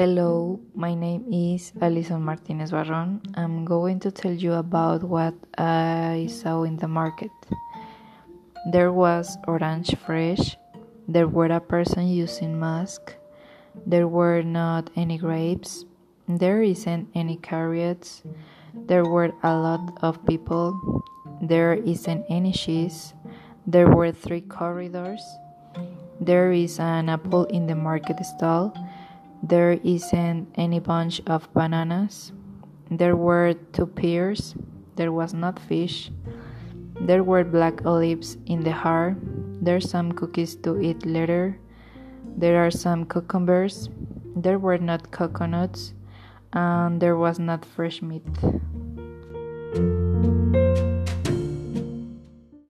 Hello, my name is Alison Martinez Barron. I'm going to tell you about what I saw in the market. There was orange fresh. There were a person using mask. There were not any grapes. There isn't any carrots. There were a lot of people. There isn't any cheese. There were three corridors. There is an apple in the market stall. There isn't any bunch of bananas. There were two pears. There was not fish. There were black olives in the jar. There's some cookies to eat later. There are some cucumbers. There were not coconuts. And there was not fresh meat.